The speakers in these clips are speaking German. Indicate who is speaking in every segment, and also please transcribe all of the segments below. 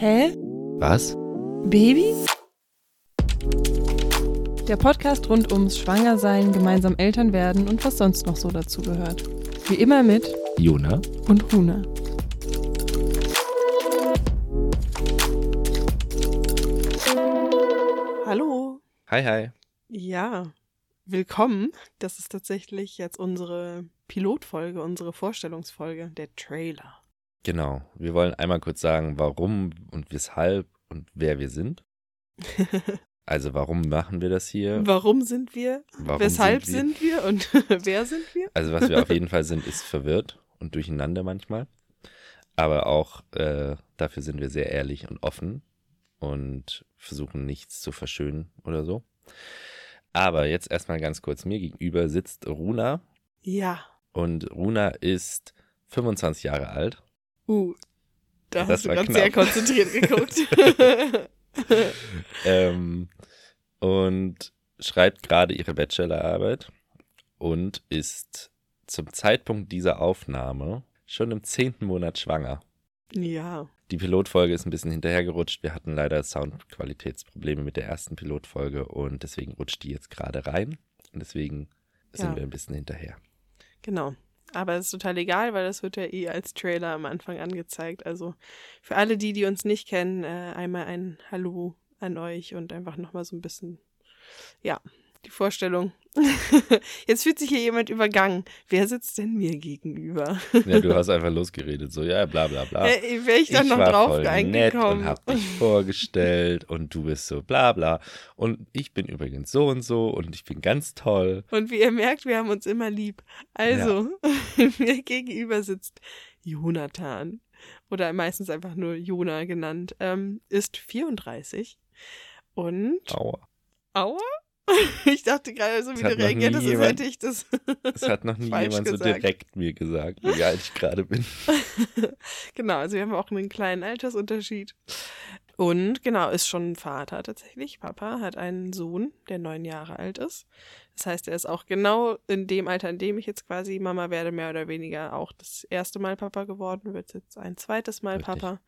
Speaker 1: Hä?
Speaker 2: Was?
Speaker 1: Baby? Der Podcast rund ums Schwangersein, gemeinsam Eltern werden und was sonst noch so dazu gehört. Wie immer mit
Speaker 2: Jona?
Speaker 1: und Huna. Hallo.
Speaker 2: Hi, hi.
Speaker 1: Ja, willkommen. Das ist tatsächlich jetzt unsere Pilotfolge, unsere Vorstellungsfolge, der Trailer.
Speaker 2: Genau. Wir wollen einmal kurz sagen, warum und weshalb und wer wir sind. Also, warum machen wir das hier?
Speaker 1: Warum sind wir?
Speaker 2: Warum
Speaker 1: Weshalb
Speaker 2: sind
Speaker 1: sind wir, und wer sind wir?
Speaker 2: Also, was wir auf jeden Fall sind, ist verwirrt und durcheinander manchmal. Aber auch äh, dafür sind wir sehr ehrlich und offen und versuchen nichts zu verschönen oder so. Aber jetzt erstmal ganz kurz. Mir gegenüber sitzt Runa
Speaker 1: Ja.
Speaker 2: und Runa ist 25 Jahre alt.
Speaker 1: Uh, da
Speaker 2: Das
Speaker 1: hast du gerade
Speaker 2: knapp.
Speaker 1: sehr konzentriert geguckt.
Speaker 2: ähm, und schreibt gerade ihre Bachelorarbeit und ist zum Zeitpunkt dieser Aufnahme schon im zehnten Monat schwanger.
Speaker 1: ja.
Speaker 2: Die Pilotfolge ist ein bisschen hinterhergerutscht. Wir hatten leider Soundqualitätsprobleme mit der ersten Pilotfolge und deswegen rutscht die jetzt gerade rein. Und deswegen sind
Speaker 1: Ja.
Speaker 2: wir ein bisschen hinterher.
Speaker 1: Genau. Aber es ist total egal, weil das wird ja eh als Trailer am Anfang angezeigt. Also für alle die, die uns nicht kennen, äh, einmal ein Hallo an euch und einfach nochmal so ein bisschen, ja, die Vorstellung. Jetzt fühlt sich hier jemand übergangen. Wer sitzt denn mir gegenüber?
Speaker 2: Ja, du hast einfach losgeredet, so, ja, bla bla bla.
Speaker 1: Äh, Wäre ich dann noch
Speaker 2: war
Speaker 1: drauf
Speaker 2: voll nett und hab dich vorgestellt und du bist so bla bla und ich bin übrigens so und so und ich bin ganz toll.
Speaker 1: Und wie ihr merkt, wir haben uns immer lieb. Also, mir gegenüber sitzt Jonathan oder meistens einfach nur Jona genannt, ähm, ist 34 und
Speaker 2: Aua.
Speaker 1: Aua? Ich dachte gerade, so wie du reagiert hast, hätte ich das.
Speaker 2: Das hat noch nie jemand so
Speaker 1: gesagt.
Speaker 2: direkt mir gesagt, wie alt ich gerade bin.
Speaker 1: genau, also wir haben auch einen kleinen Altersunterschied. Und genau, ist schon ein Vater tatsächlich. Papa hat einen Sohn, der neun Jahre alt ist. Das heißt, er ist auch genau in dem Alter, in dem ich jetzt quasi Mama werde, mehr oder weniger auch das erste Mal Papa geworden, wird jetzt ein zweites Mal
Speaker 2: Richtig.
Speaker 1: Papa.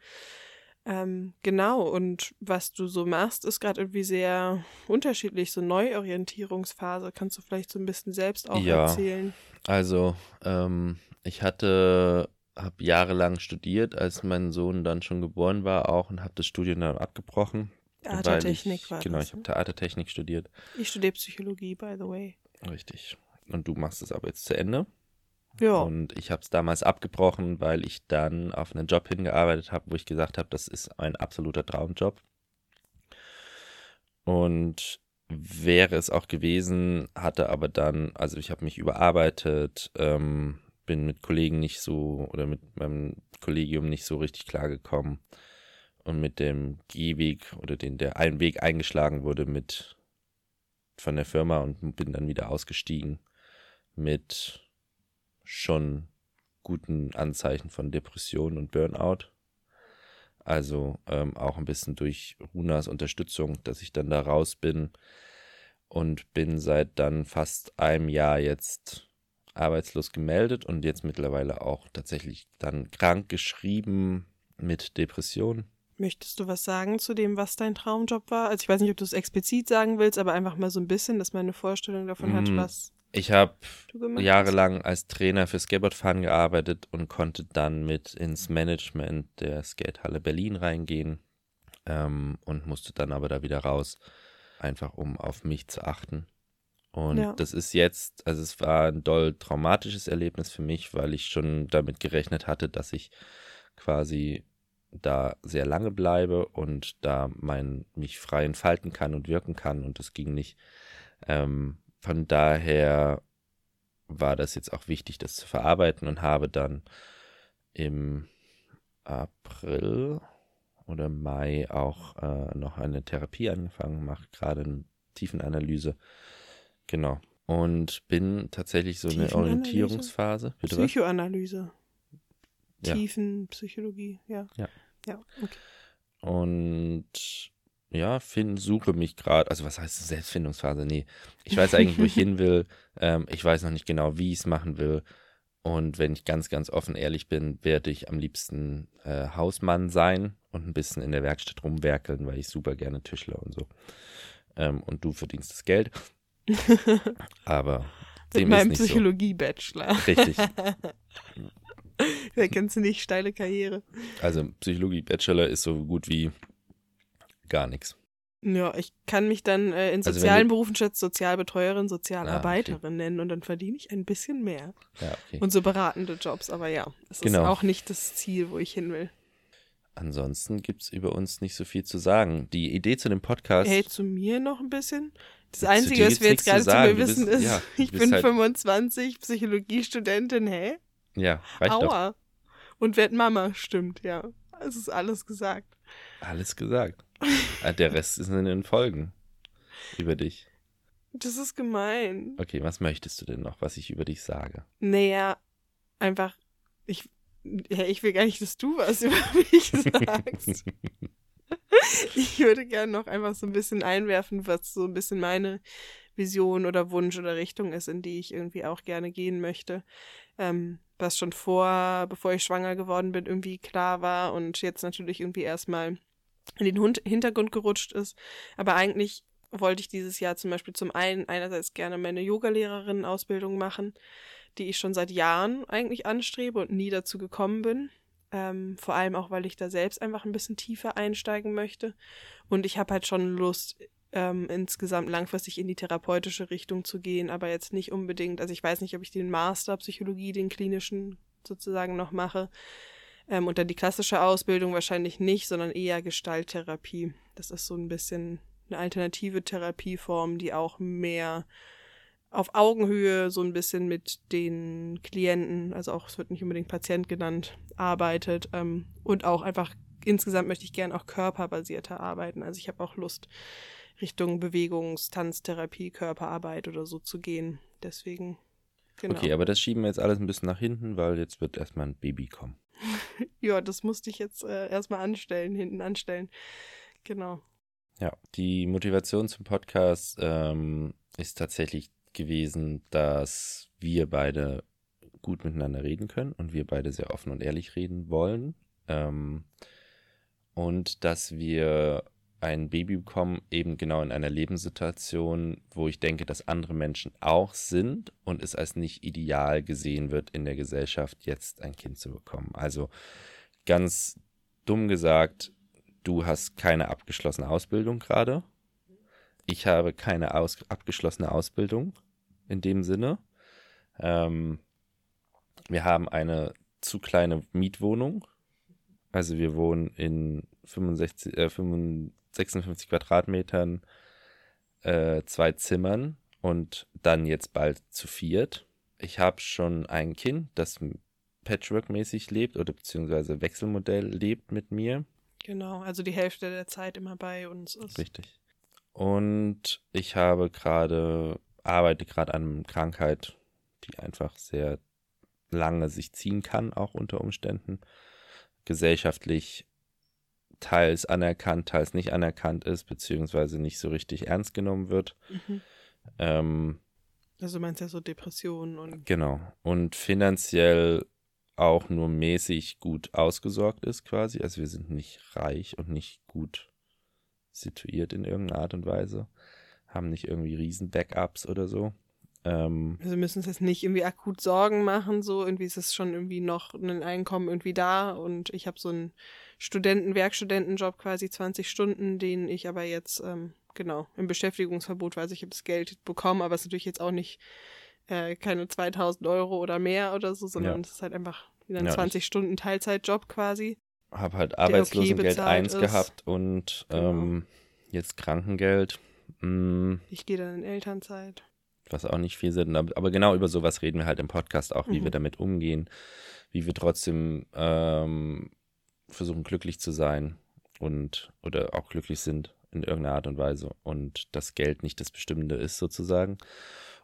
Speaker 1: Ähm, genau, und was du so machst, ist gerade irgendwie sehr unterschiedlich, so Neuorientierungsphase. Kannst du vielleicht so ein bisschen selbst auch
Speaker 2: Ja.
Speaker 1: erzählen?
Speaker 2: Also, ähm, ich hatte, habe jahrelang studiert, als mein Sohn dann schon geboren war auch und habe das Studium dann abgebrochen.
Speaker 1: Theatertechnik war
Speaker 2: Genau,
Speaker 1: das.
Speaker 2: ich habe
Speaker 1: ne?
Speaker 2: Theatertechnik studiert.
Speaker 1: Ich studiere Psychologie, by the way.
Speaker 2: Richtig. Und du machst es aber jetzt zu Ende.
Speaker 1: Ja.
Speaker 2: Und ich habe es damals abgebrochen, weil ich dann auf einen Job hingearbeitet habe, wo ich gesagt habe, das ist ein absoluter Traumjob. Und wäre es auch gewesen, hatte aber dann, also ich habe mich überarbeitet, ähm, bin mit Kollegen nicht so oder mit meinem Kollegium nicht so richtig klargekommen und mit dem Gehweg oder den der ein Weg eingeschlagen wurde mit von der Firma und bin dann wieder ausgestiegen mit schon guten Anzeichen von Depression und Burnout. Also ähm, auch ein bisschen durch Runas Unterstützung, dass ich dann da raus bin und bin seit dann fast einem Jahr jetzt arbeitslos gemeldet und jetzt mittlerweile auch tatsächlich dann krank geschrieben mit Depression.
Speaker 1: Möchtest du was sagen zu dem, was dein Traumjob war? Also ich weiß nicht, ob du es explizit sagen willst, aber einfach mal so ein bisschen, dass man eine Vorstellung davon hat,
Speaker 2: Mm,
Speaker 1: was
Speaker 2: Ich habe jahrelang als Trainer für Skateboardfahren gearbeitet und konnte dann mit ins Management der Skatehalle Berlin reingehen ähm, und musste dann aber da wieder raus, einfach um auf mich zu achten. Und
Speaker 1: Ja.
Speaker 2: das ist jetzt, also es war ein doll traumatisches Erlebnis für mich, weil ich schon damit gerechnet hatte, dass ich quasi da sehr lange bleibe und da mein, mich frei entfalten kann und wirken kann und das ging nicht. Ähm, von daher war das jetzt auch wichtig, das zu verarbeiten und habe dann im April oder Mai auch äh, noch eine Therapie angefangen, mache gerade eine Tiefenanalyse. Genau. Und bin tatsächlich so eine? Orientierungsphase. Bitte?
Speaker 1: Psychoanalyse.
Speaker 2: Ja.
Speaker 1: Tiefenpsychologie, ja.
Speaker 2: Ja.
Speaker 1: Ja, okay.
Speaker 2: Und ja, find, suche mich gerade, also was heißt Selbstfindungsphase? Nee, ich weiß eigentlich, wo ich hin will. Ähm, ich weiß noch nicht genau, wie ich es machen will. Und wenn ich ganz, ganz offen ehrlich bin, werde ich am liebsten äh, Hausmann sein und ein bisschen in der Werkstatt rumwerkeln, weil ich super gerne Tischler und so. Ähm, und du verdienst das Geld. Aber
Speaker 1: mit meinem Psychologie-Bachelor.
Speaker 2: So. Richtig.
Speaker 1: da kennst du nicht steile Karriere.
Speaker 2: Also Psychologie-Bachelor ist so gut wie gar nichts.
Speaker 1: Ja, ich kann mich dann äh, in also sozialen also Berufen statt Sozialbetreuerin, Sozialarbeiterin ah, okay. nennen und dann verdiene ich ein bisschen mehr.
Speaker 2: Ja, okay.
Speaker 1: Und so beratende Jobs, aber ja, es genau. ist auch nicht das Ziel, wo ich hin will.
Speaker 2: Ansonsten gibt es über uns nicht so viel zu sagen. Die Idee zu dem Podcast.
Speaker 1: Hey, zu mir noch ein bisschen. Das Einzige, was wir jetzt gerade zu, zu mir wissen, bist, ist, ja, ich bin halt 25, Psychologiestudentin, hä?
Speaker 2: Ja, reicht Aua. Doch.
Speaker 1: Und werd Mama, stimmt, ja. Es ist alles gesagt.
Speaker 2: Alles gesagt. Ah, der Rest ist in den Folgen über dich.
Speaker 1: Das ist gemein.
Speaker 2: Okay, was möchtest du denn noch, was ich über dich sage?
Speaker 1: Naja, einfach, ich, ja, ich will gar nicht, dass du was über mich sagst. ich würde gerne noch einfach so ein bisschen einwerfen, was so ein bisschen meine Vision oder Wunsch oder Richtung ist, in die ich irgendwie auch gerne gehen möchte. Ähm, was schon vor, bevor ich schwanger geworden bin, irgendwie klar war und jetzt natürlich irgendwie erstmal in den Hund Hintergrund gerutscht ist. Aber eigentlich wollte ich dieses Jahr zum Beispiel zum einen einerseits gerne meine Yogalehrerin-Ausbildung machen, die ich schon seit Jahren eigentlich anstrebe und nie dazu gekommen bin. Ähm, vor allem auch, weil ich da selbst einfach ein bisschen tiefer einsteigen möchte. Und ich habe halt schon Lust, ähm, insgesamt langfristig in die therapeutische Richtung zu gehen, aber jetzt nicht unbedingt, also ich weiß nicht, ob ich den Master Psychologie, den klinischen sozusagen noch mache. Ähm, und dann die klassische Ausbildung wahrscheinlich nicht, sondern eher Gestalttherapie. Das ist so ein bisschen eine alternative Therapieform, die auch mehr auf Augenhöhe so ein bisschen mit den Klienten, also auch, es wird nicht unbedingt Patient genannt, arbeitet ähm, und auch einfach insgesamt möchte ich gern auch körperbasierter arbeiten. Also ich habe auch Lust, Richtung Bewegungs-, Tanztherapie, Körperarbeit oder so zu gehen. Deswegen,
Speaker 2: genau. Okay, aber das schieben wir jetzt alles ein bisschen nach hinten, weil jetzt wird erstmal ein Baby kommen.
Speaker 1: ja, das musste ich jetzt äh, erstmal anstellen, hinten anstellen. Genau.
Speaker 2: Ja, die Motivation zum Podcast ähm, ist tatsächlich gewesen, dass wir beide gut miteinander reden können und wir beide sehr offen und ehrlich reden wollen. Ähm, und dass wir ein Baby bekommen, eben genau in einer Lebenssituation, wo ich denke, dass andere Menschen auch sind und es als nicht ideal gesehen wird in der Gesellschaft, jetzt ein Kind zu bekommen. Also ganz dumm gesagt, du hast keine abgeschlossene Ausbildung gerade. Ich habe keine aus abgeschlossene Ausbildung in dem Sinne. Ähm, wir haben eine zu kleine Mietwohnung. Also wir wohnen in 65, äh, 65 56 Quadratmetern, äh, zwei Zimmern und dann jetzt bald zu viert. Ich habe schon ein Kind, das Patchwork-mäßig lebt oder beziehungsweise Wechselmodell lebt mit mir.
Speaker 1: Genau, also die Hälfte der Zeit immer bei uns
Speaker 2: ist. Richtig. Und ich habe gerade, arbeite gerade an einer Krankheit, die einfach sehr lange sich ziehen kann, auch unter Umständen. Gesellschaftlich teils anerkannt, teils nicht anerkannt ist, beziehungsweise nicht so richtig ernst genommen wird. Mhm. Ähm,
Speaker 1: also du meinst ja so Depressionen und.
Speaker 2: Genau. Und finanziell auch nur mäßig gut ausgesorgt ist quasi. Also wir sind nicht reich und nicht gut situiert in irgendeiner Art und Weise. Haben nicht irgendwie riesen Backups oder so. Ähm,
Speaker 1: also müssen uns jetzt nicht irgendwie akut Sorgen machen, so irgendwie ist es schon irgendwie noch ein Einkommen irgendwie da und ich habe so einen Studenten, Werkstudentenjob quasi 20 Stunden, den ich aber jetzt ähm, genau im Beschäftigungsverbot weiß, ich habe das Geld bekommen, aber es ist natürlich jetzt auch nicht äh, keine 2000 Euro oder mehr oder so, sondern ja. es ist halt einfach wieder ein ja, 20 Stunden Teilzeitjob quasi.
Speaker 2: Habe halt Arbeitslosengeld okay 1 ist. gehabt und genau. ähm, jetzt Krankengeld.
Speaker 1: Mm. Ich gehe dann in Elternzeit
Speaker 2: was auch nicht viel Sinn, aber, genau über sowas reden wir halt im Podcast auch, wie mhm. wir damit umgehen, wie wir trotzdem ähm, versuchen glücklich zu sein und oder auch glücklich sind in irgendeiner Art und Weise und das Geld nicht das Bestimmende ist sozusagen.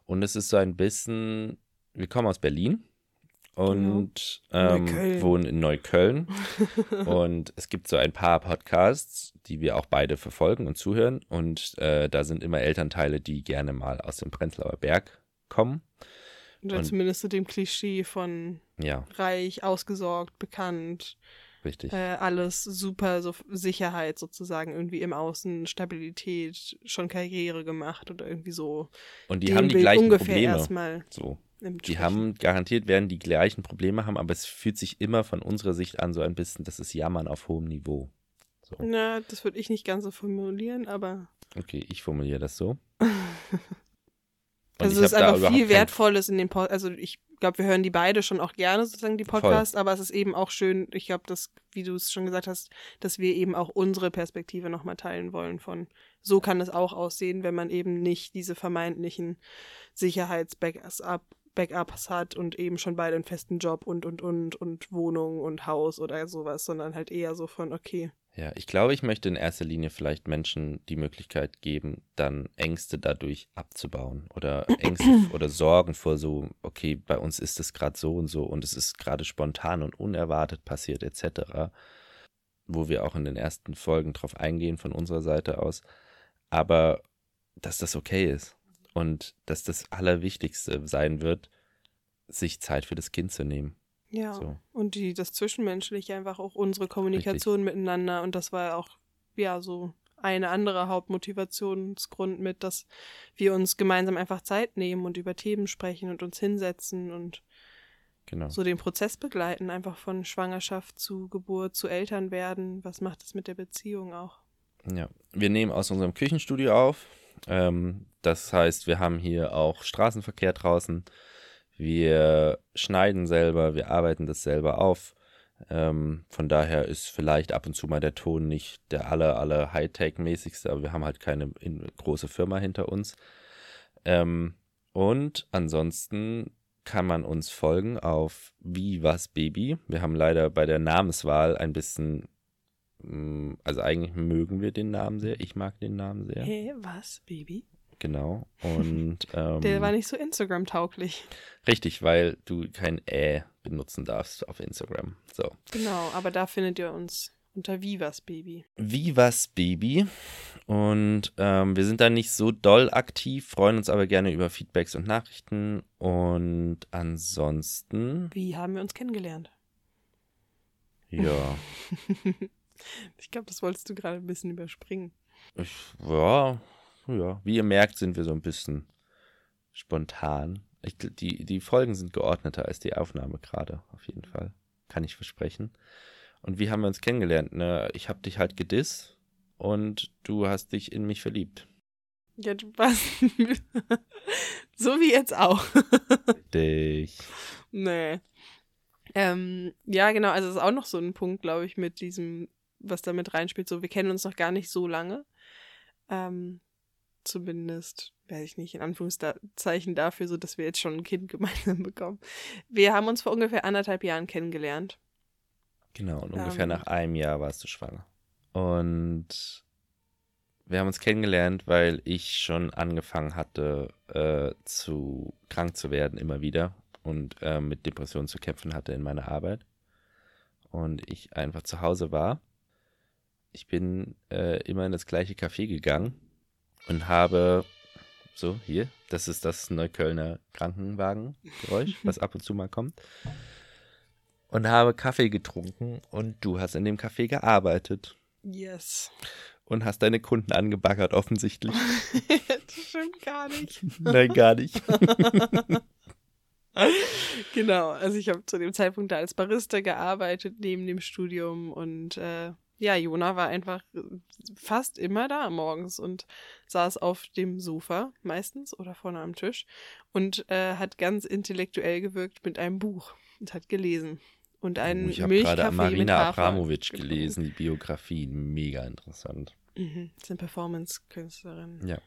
Speaker 2: Und es ist so ein bisschen, wir kommen aus Berlin und genau. ähm, wohnen in Neukölln. und es gibt so ein paar Podcasts, die wir auch beide verfolgen und zuhören. Und äh, da sind immer Elternteile, die gerne mal aus dem Prenzlauer Berg kommen.
Speaker 1: Oder
Speaker 2: Und-
Speaker 1: zumindest zu dem Klischee von
Speaker 2: Ja,
Speaker 1: reich, ausgesorgt, bekannt,
Speaker 2: richtig.
Speaker 1: äh, alles super, so Sicherheit sozusagen irgendwie im Außen, Stabilität, schon Karriere gemacht oder irgendwie so.
Speaker 2: Und die
Speaker 1: dem
Speaker 2: haben die
Speaker 1: Bild
Speaker 2: gleichen
Speaker 1: ungefähr
Speaker 2: Probleme.
Speaker 1: erstmal
Speaker 2: So. Die haben garantiert werden die gleichen Probleme haben, aber es fühlt sich immer von unserer Sicht an so ein bisschen, das ist Jammern auf hohem Niveau. So.
Speaker 1: Na, das würde ich nicht ganz so formulieren, aber
Speaker 2: Okay, ich formuliere das so.
Speaker 1: Also es ist einfach viel Wertvolles in den Pod Also ich glaube, wir hören die beide schon auch gerne sozusagen die Podcasts, aber es ist eben auch schön, ich glaube, dass, wie du es schon gesagt hast, dass wir eben auch unsere Perspektive nochmal teilen wollen von so kann es auch aussehen, wenn man eben nicht diese vermeintlichen Sicherheits-Backups Backups hat und eben schon beide einen festen Job und und und und Wohnung und Haus oder sowas, sondern halt eher so von, okay,
Speaker 2: Ja, ich glaube, ich möchte in erster Linie vielleicht Menschen die Möglichkeit geben, dann Ängste dadurch abzubauen oder Ängste oder Sorgen vor so, okay, bei uns ist es gerade so und so und es ist gerade spontan und unerwartet passiert etc., wo wir auch in den ersten Folgen drauf eingehen von unserer Seite aus, aber dass das okay ist und dass das Allerwichtigste sein wird, sich Zeit für das Kind zu nehmen.
Speaker 1: Ja.
Speaker 2: So.
Speaker 1: Und die, das Zwischenmenschliche einfach auch unsere Kommunikation miteinander. Und das war auch, ja, so eine andere Hauptmotivationsgrund mit, dass wir uns gemeinsam einfach Zeit nehmen und über Themen sprechen und uns hinsetzen und
Speaker 2: Genau.
Speaker 1: so den Prozess begleiten, einfach von Schwangerschaft zu Geburt zu Eltern werden. Was macht es mit der Beziehung auch?
Speaker 2: Ja, wir nehmen aus unserem Küchenstudio auf. Ähm, das heißt, wir haben hier auch Straßenverkehr draußen. Wir schneiden selber, wir arbeiten das selber auf. Ähm, von daher ist vielleicht ab und zu mal der Ton nicht der aller, aller Hightech-mäßigste, aber wir haben halt keine in, große Firma hinter uns. Ähm, und ansonsten kann man uns folgen auf Wie was Baby. Wir haben leider bei der Namenswahl ein bisschen Mm, Also eigentlich mögen wir den Namen sehr. Ich mag den Namen sehr.
Speaker 1: Hä, was, Baby?
Speaker 2: Genau. Und ähm,
Speaker 1: Der war nicht so Instagram-tauglich.
Speaker 2: richtig, weil du kein Ä benutzen darfst auf Instagram. So.
Speaker 1: Genau, aber da findet ihr uns unter Vivas Baby.
Speaker 2: Wie was Baby? Und ähm, wir sind da nicht so doll aktiv, freuen uns aber gerne über Feedbacks und Nachrichten. Und ansonsten,
Speaker 1: Wie haben wir uns kennengelernt?
Speaker 2: ja,
Speaker 1: Ich glaube, das wolltest du gerade ein bisschen überspringen.
Speaker 2: ich, ja, ja, wie ihr merkt, sind wir so ein bisschen spontan. Ich, die, die Folgen sind geordneter als die Aufnahme gerade, auf jeden Fall. Kann ich versprechen. Und wie haben wir uns kennengelernt? Ne? Ich habe dich halt gedisst und du hast dich in mich verliebt.
Speaker 1: Ja, du warst. so wie jetzt auch.
Speaker 2: Dich.
Speaker 1: nee. Ähm, ja, genau, also es ist auch noch so ein Punkt, glaube ich, mit diesem, was da mit reinspielt. So, wir kennen uns noch gar nicht so lange. Ähm, zumindest, weiß ich nicht, in Anführungszeichen dafür, so dass wir jetzt schon ein Kind gemeinsam bekommen. Wir haben uns vor ungefähr anderthalb Jahren kennengelernt.
Speaker 2: Genau, und ungefähr
Speaker 1: Ähm.
Speaker 2: nach einem Jahr warst du schwanger. Und wir haben uns kennengelernt, weil ich schon angefangen hatte, äh, zu krank zu werden immer wieder und äh, mit Depressionen zu kämpfen hatte in meiner Arbeit. Und ich einfach zu Hause war. Ich bin äh, immer in das gleiche Café gegangen und habe so hier, das ist das Neuköllner Krankenwagengeräusch, was ab und zu mal kommt und habe Kaffee getrunken und du hast in dem Café gearbeitet
Speaker 1: Yes.
Speaker 2: und hast deine Kunden angebaggert offensichtlich.
Speaker 1: das stimmt gar nicht.
Speaker 2: Nein, gar nicht.
Speaker 1: genau, also ich habe zu dem Zeitpunkt da als Barista gearbeitet neben dem Studium und äh, ja, Jona war einfach fast immer da morgens und saß auf dem Sofa meistens oder vorne am Tisch und äh, hat ganz intellektuell gewirkt mit einem Buch und hat gelesen und einen
Speaker 2: Oh, ich habe gerade Marina Abramovic gelesen, die Biografie, mega interessant.
Speaker 1: Mhm, ist eine Performance-Künstlerin.
Speaker 2: Ja.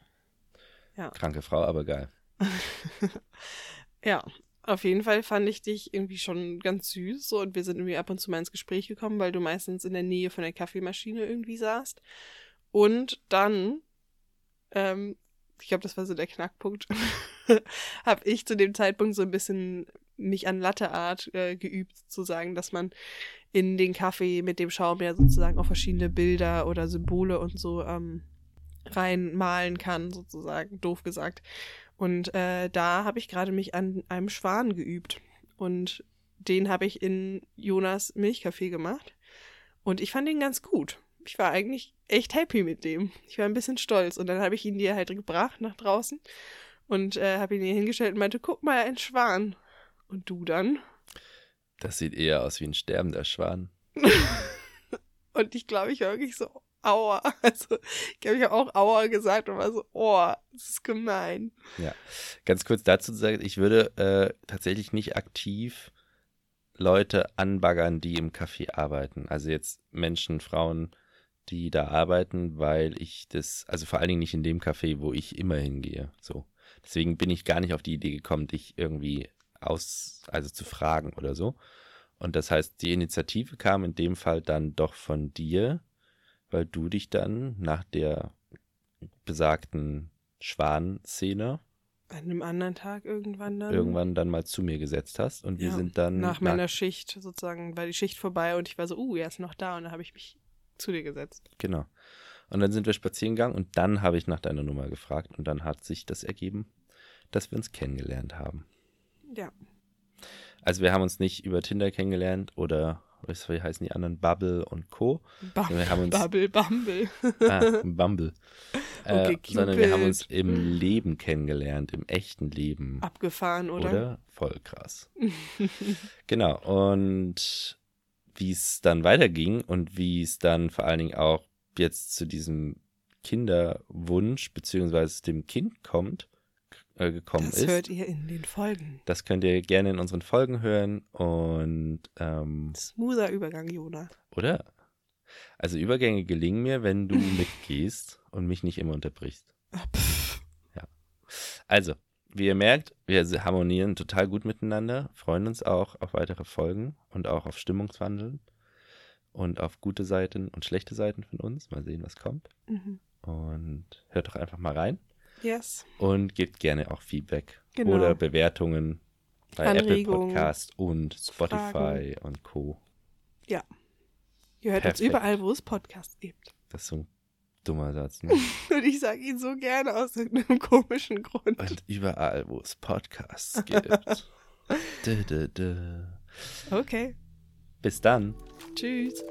Speaker 1: Ja.
Speaker 2: Kranke Frau, aber geil.
Speaker 1: Ja, auf jeden Fall fand ich dich irgendwie schon ganz süß so und wir sind irgendwie ab und zu mal ins Gespräch gekommen, weil du meistens in der Nähe von der Kaffeemaschine irgendwie saßt. Und dann, ähm, ich glaube, das war so der Knackpunkt, habe ich zu dem Zeitpunkt so ein bisschen mich an Latteart äh, geübt, zu sagen, dass man in den Kaffee mit dem Schaum ja sozusagen auch verschiedene Bilder oder Symbole und so ähm, reinmalen kann, sozusagen, doof gesagt. Und äh, da habe ich gerade mich an einem Schwan geübt. Und den habe ich in Jonas Milchkaffee gemacht. Und ich fand ihn ganz gut. Ich war eigentlich echt happy mit dem. Ich war ein bisschen stolz. Und dann habe ich ihn dir halt gebracht nach draußen und äh, habe ihn hier hingestellt und meinte, guck mal, ein Schwan. Und du dann?
Speaker 2: Das sieht eher aus wie ein sterbender Schwan.
Speaker 1: und ich glaube, ich war wirklich so, aua. Also, ich habe auch aua gesagt und war so, oh, das ist gemein.
Speaker 2: Ja, ganz kurz dazu zu sagen, ich würde äh, tatsächlich nicht aktiv Leute anbaggern, die im Café arbeiten. Also jetzt Menschen, Frauen, die da arbeiten, weil ich das, also vor allen Dingen nicht in dem Café, wo ich immer hingehe. So. Deswegen bin ich gar nicht auf die Idee gekommen, dich irgendwie aus, also zu fragen oder so. Und das heißt, die Initiative kam in dem Fall dann doch von dir, weil du dich dann nach der besagten Schwan-Szene
Speaker 1: an einem anderen Tag irgendwann dann.
Speaker 2: Irgendwann dann mal zu mir gesetzt hast und wir ja, sind dann.
Speaker 1: Nach meiner Schicht sozusagen, war die Schicht vorbei und ich war so, uh, er ist noch da und dann habe ich mich zu dir gesetzt.
Speaker 2: Genau. Und dann sind wir spazieren gegangen und dann habe ich nach deiner Nummer gefragt und dann hat sich das ergeben, dass wir uns kennengelernt haben.
Speaker 1: Ja.
Speaker 2: Also wir haben uns nicht über Tinder kennengelernt oder wie heißen die anderen? Bubble und Co.
Speaker 1: Bum wir haben uns, Bubble, Bumble.
Speaker 2: ah, Bumble. Okay, äh, sondern wir haben uns im Leben kennengelernt, im echten Leben.
Speaker 1: Abgefahren, oder? Oder?
Speaker 2: Voll krass. genau. Und wie es dann weiterging und wie es dann vor allen Dingen auch jetzt zu diesem Kinderwunsch beziehungsweise dem Kind kommt, äh, gekommen
Speaker 1: das
Speaker 2: ist.
Speaker 1: Das hört ihr in den Folgen.
Speaker 2: Das könnt ihr gerne in unseren Folgen hören und ähm,
Speaker 1: smoother Übergang, Jona.
Speaker 2: Oder? Also Übergänge gelingen mir, wenn du mitgehst und mich nicht immer unterbrichst. ja. Also, wie ihr merkt, wir harmonieren total gut miteinander, freuen uns auch auf weitere Folgen und auch auf Stimmungswandeln und auf gute Seiten und schlechte Seiten von uns. Mal sehen, was kommt. Mhm. Und hört doch einfach mal rein.
Speaker 1: Yes.
Speaker 2: Und gebt gerne auch Feedback genau. oder Bewertungen bei Apple Podcast und Spotify Fragen. und Co.
Speaker 1: Ja. Ihr hört Perfekt. uns überall, wo es Podcasts gibt.
Speaker 2: Das ist so ein dummer Satz. Ne?
Speaker 1: und ich sage ihn so gerne aus irgendeinem komischen Grund.
Speaker 2: Und überall, wo es Podcasts gibt. dö, dö, dö.
Speaker 1: Okay.
Speaker 2: Bis dann.
Speaker 1: Tschüss.